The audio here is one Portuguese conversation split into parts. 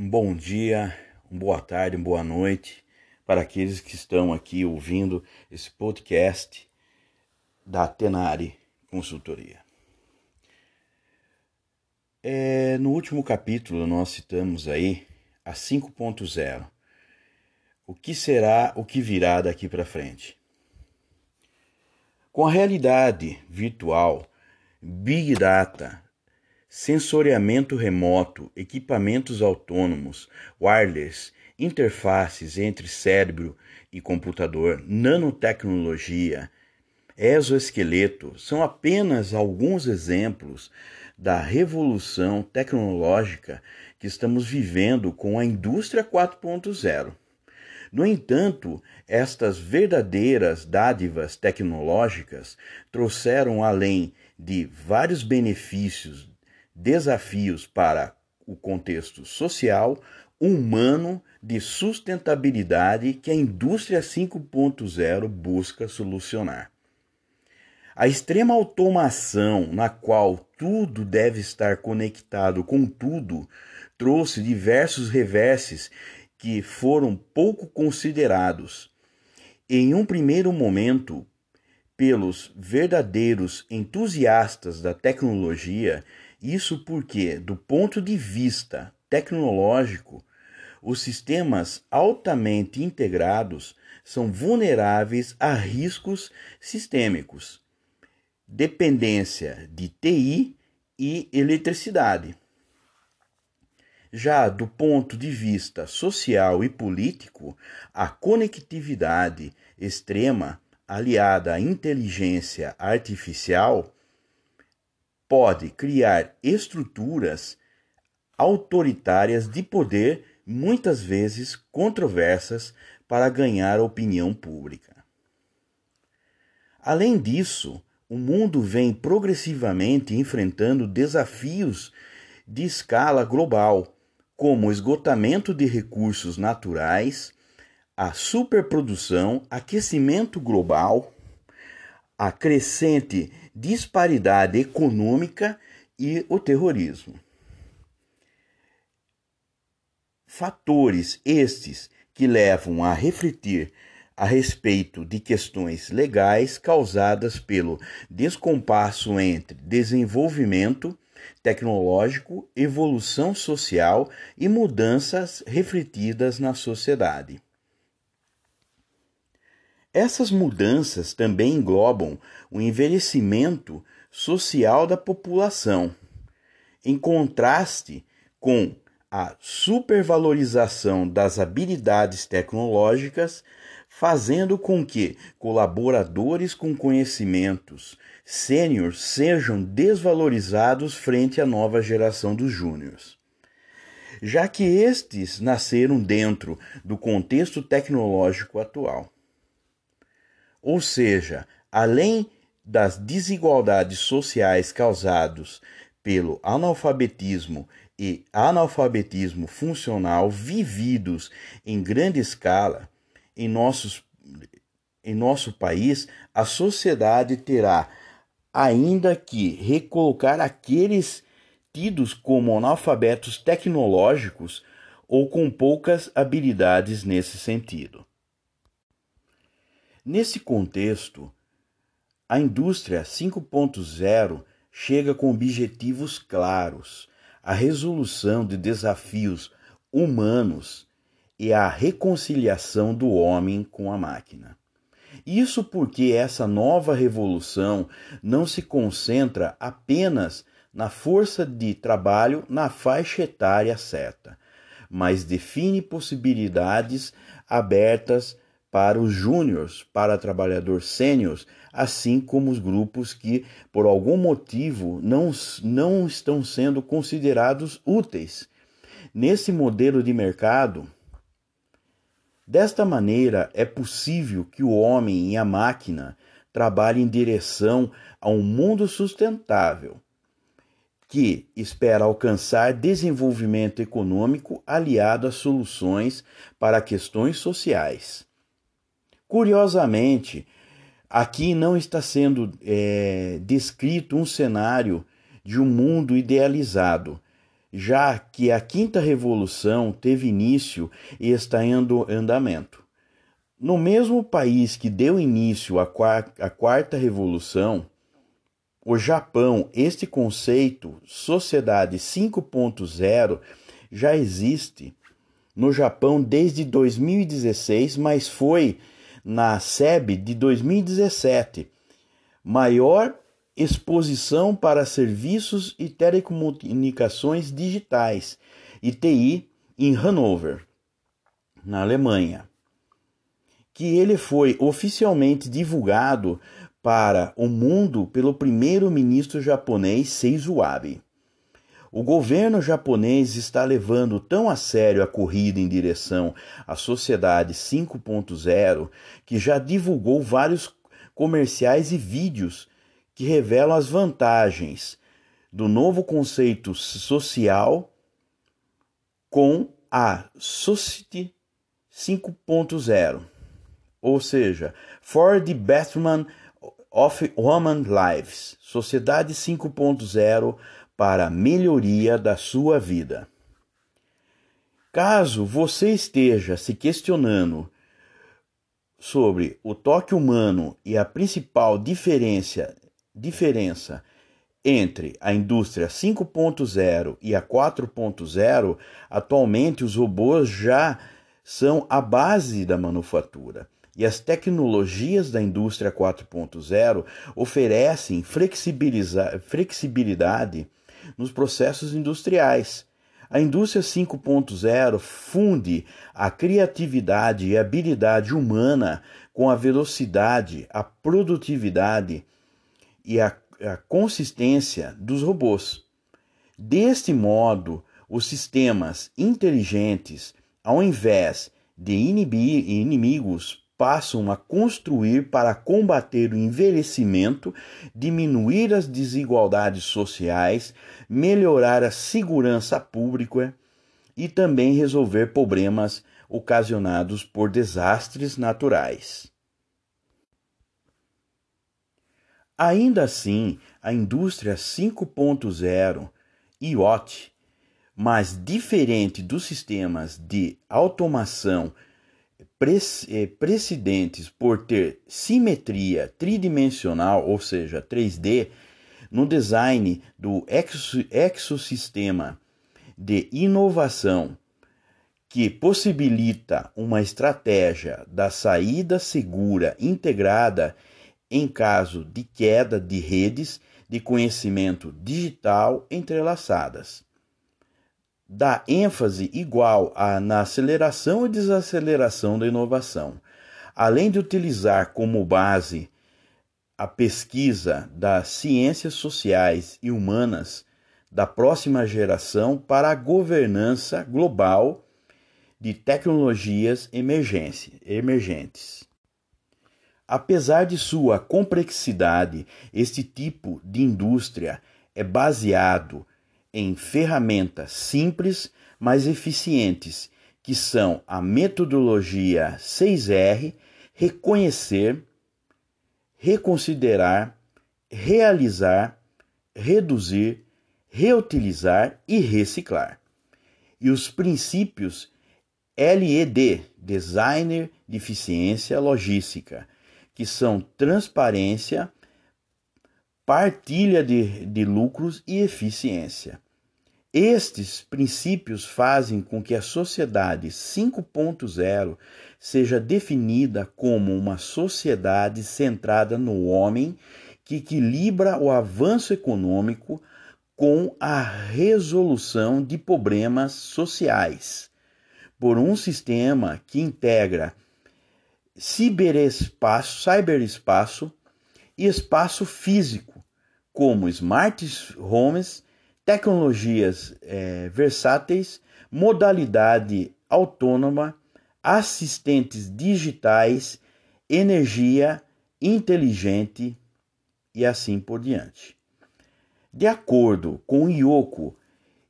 Um bom dia, uma boa tarde, uma boa noite para aqueles que estão aqui ouvindo esse podcast da Tenari Consultoria. É, no último capítulo nós citamos aí a 5.0. O que será, o que virá daqui para frente? Com a realidade virtual, Big Data, sensoriamento remoto, equipamentos autônomos, wireless, interfaces entre cérebro e computador, nanotecnologia, exoesqueleto são apenas alguns exemplos da revolução tecnológica que estamos vivendo com a indústria 4.0. No entanto, estas verdadeiras dádivas tecnológicas trouxeram, além de vários benefícios desafios para o contexto social, humano, de sustentabilidade que a indústria 5.0 busca solucionar. A extrema automação, na qual tudo deve estar conectado com tudo, trouxe diversos reverses que foram pouco considerados. Em um primeiro momento, pelos verdadeiros entusiastas da tecnologia, isso porque, do ponto de vista tecnológico, os sistemas altamente integrados são vulneráveis a riscos sistêmicos, dependência de TI e eletricidade. Já do ponto de vista social e político, a conectividade extrema, aliada à inteligência artificial, pode criar estruturas autoritárias de poder, muitas vezes controversas, para ganhar a opinião pública. Além disso, o mundo vem progressivamente enfrentando desafios de escala global, como o esgotamento de recursos naturais, a superprodução, aquecimento global, a crescente disparidade econômica e o terrorismo. Fatores estes que levam a refletir a respeito de questões legais causadas pelo descompasso entre desenvolvimento tecnológico, evolução social e mudanças refletidas na sociedade. Essas mudanças também englobam o envelhecimento social da população, em contraste com a supervalorização das habilidades tecnológicas, fazendo com que colaboradores com conhecimentos sêniores sejam desvalorizados frente à nova geração dos júniores. Já que estes nasceram dentro do contexto tecnológico atual. Ou seja, além das desigualdades sociais causadas pelo analfabetismo e analfabetismo funcional vividos em grande escala em, nossos, em nosso país, a sociedade terá ainda que recolocar aqueles tidos como analfabetos tecnológicos ou com poucas habilidades nesse sentido. Nesse contexto, a indústria 5.0 chega com objetivos claros, a resolução de desafios humanos e a reconciliação do homem com a máquina. Isso porque essa nova revolução não se concentra apenas na força de trabalho na faixa etária certa, mas define possibilidades abertas para os júniores, para trabalhadores sêniores, assim como os grupos que, por algum motivo, não, não estão sendo considerados úteis. Nesse modelo de mercado, desta maneira, é possível que o homem e a máquina trabalhem em direção a um mundo sustentável, que espera alcançar desenvolvimento econômico aliado a soluções para questões sociais. Curiosamente, aqui não está sendo é, descrito um cenário de um mundo idealizado, já que a quinta revolução teve início e está em andamento. No mesmo país que deu início à quarta revolução, o Japão, este conceito, sociedade 5.0, já existe no Japão desde 2016, mas foi na SEB de 2017, maior exposição para serviços e telecomunicações digitais, ITI, em Hanover, na Alemanha, que ele foi oficialmente divulgado para o mundo pelo primeiro-ministro japonês Seizo Abe. O governo japonês está levando tão a sério a corrida em direção à sociedade 5.0 que já divulgou vários comerciais e vídeos que revelam as vantagens do novo conceito social com a Society 5.0, ou seja, For the Betterment of Human Lives, Sociedade 5.0 para a melhoria da sua vida. Caso você esteja se questionando sobre o toque humano e a principal diferença, diferença entre a indústria 5.0 e a 4.0, atualmente os robôs já são a base da manufatura. E as tecnologias da indústria 4.0 oferecem flexibilidade nos processos industriais. A indústria 5.0 funde a criatividade e habilidade humana com a velocidade, a produtividade e a, a consistência dos robôs. Deste modo, os sistemas inteligentes, ao invés de inimigos passam a construir para combater o envelhecimento, diminuir as desigualdades sociais, melhorar a segurança pública e também resolver problemas ocasionados por desastres naturais. Ainda assim, a indústria 5.0 IoT, mas diferente dos sistemas de automação precedentes por ter simetria tridimensional, ou seja, 3D, no design do exosistema de inovação que possibilita uma estratégia da saída segura integrada em caso de queda de redes de conhecimento digital entrelaçadas dá ênfase igual a, na aceleração e desaceleração da inovação, além de utilizar como base a pesquisa das ciências sociais e humanas da próxima geração para a governança global de tecnologias emergentes. Apesar de sua complexidade, este tipo de indústria é baseado em ferramentas simples, mas eficientes, que são a metodologia 6R, reconhecer, reconsiderar, realizar, reduzir, reutilizar e reciclar. E os princípios LED, Designer de Eficiência Logística, que são transparência, partilha de, de lucros e eficiência. Estes princípios fazem com que a sociedade 5.0 seja definida como uma sociedade centrada no homem que equilibra o avanço econômico com a resolução de problemas sociais, por um sistema que integra ciberespaço, cyberespaço e espaço físico como smart homes, tecnologias é, versáteis, modalidade autônoma, assistentes digitais, energia inteligente e assim por diante. De acordo com Yoko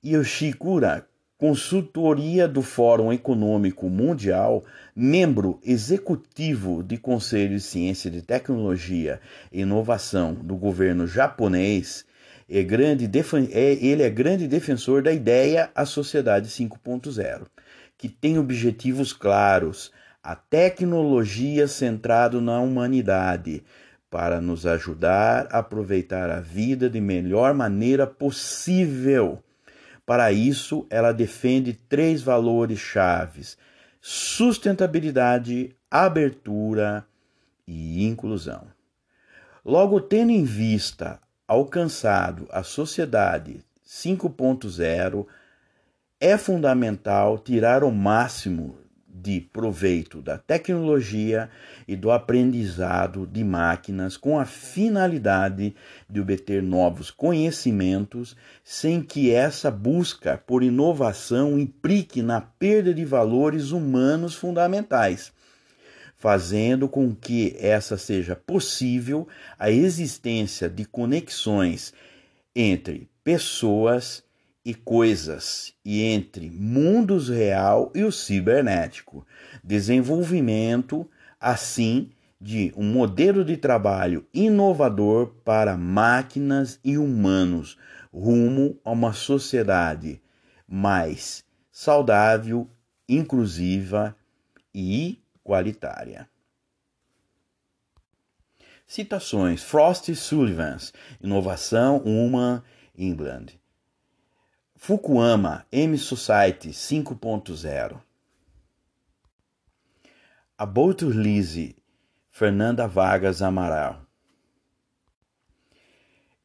Yoshikura, consultoria do Fórum Econômico Mundial, membro executivo do Conselho de Ciência e Tecnologia e Inovação do governo japonês é grande, é, ele é grande defensor da ideia a sociedade 5.0, que tem objetivos claros, a tecnologia centrada na humanidade, para nos ajudar a aproveitar a vida de melhor maneira possível. Para isso, ela defende três valores chaves: sustentabilidade, abertura e inclusão. Logo, tendo em vista alcançado a sociedade 5.0, é fundamental tirar o máximo de proveito da tecnologia e do aprendizado de máquinas com a finalidade de obter novos conhecimentos, sem que essa busca por inovação implique na perda de valores humanos fundamentais fazendo com que essa seja possível a existência de conexões entre pessoas e coisas e entre mundos real e o cibernético, desenvolvimento assim de um modelo de trabalho inovador para máquinas e humanos rumo a uma sociedade mais saudável, inclusiva e igualitária. Citações: Frost Sullivan, Inovação Human England. Fukuyama, M Society 5.0. Aborto Lise, Fernanda Vargas Amaral.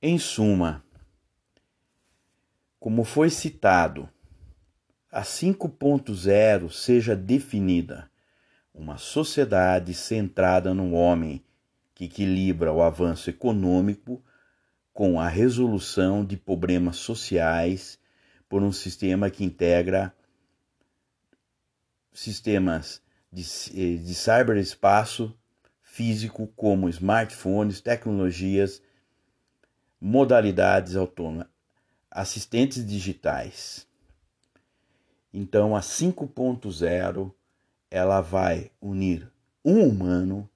Em suma, como foi citado, a 5.0 seja definida uma sociedade centrada no homem que equilibra o avanço econômico com a resolução de problemas sociais por um sistema que integra sistemas de, eh, de cyberespaço físico como smartphones, tecnologias, modalidades autônomas, assistentes digitais. Então, a 5.0 ela vai unir um humano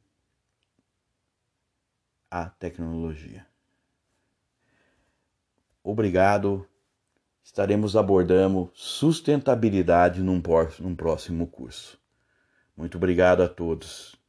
à tecnologia. Obrigado. Estaremos abordando sustentabilidade num, próximo curso. Muito obrigado a todos.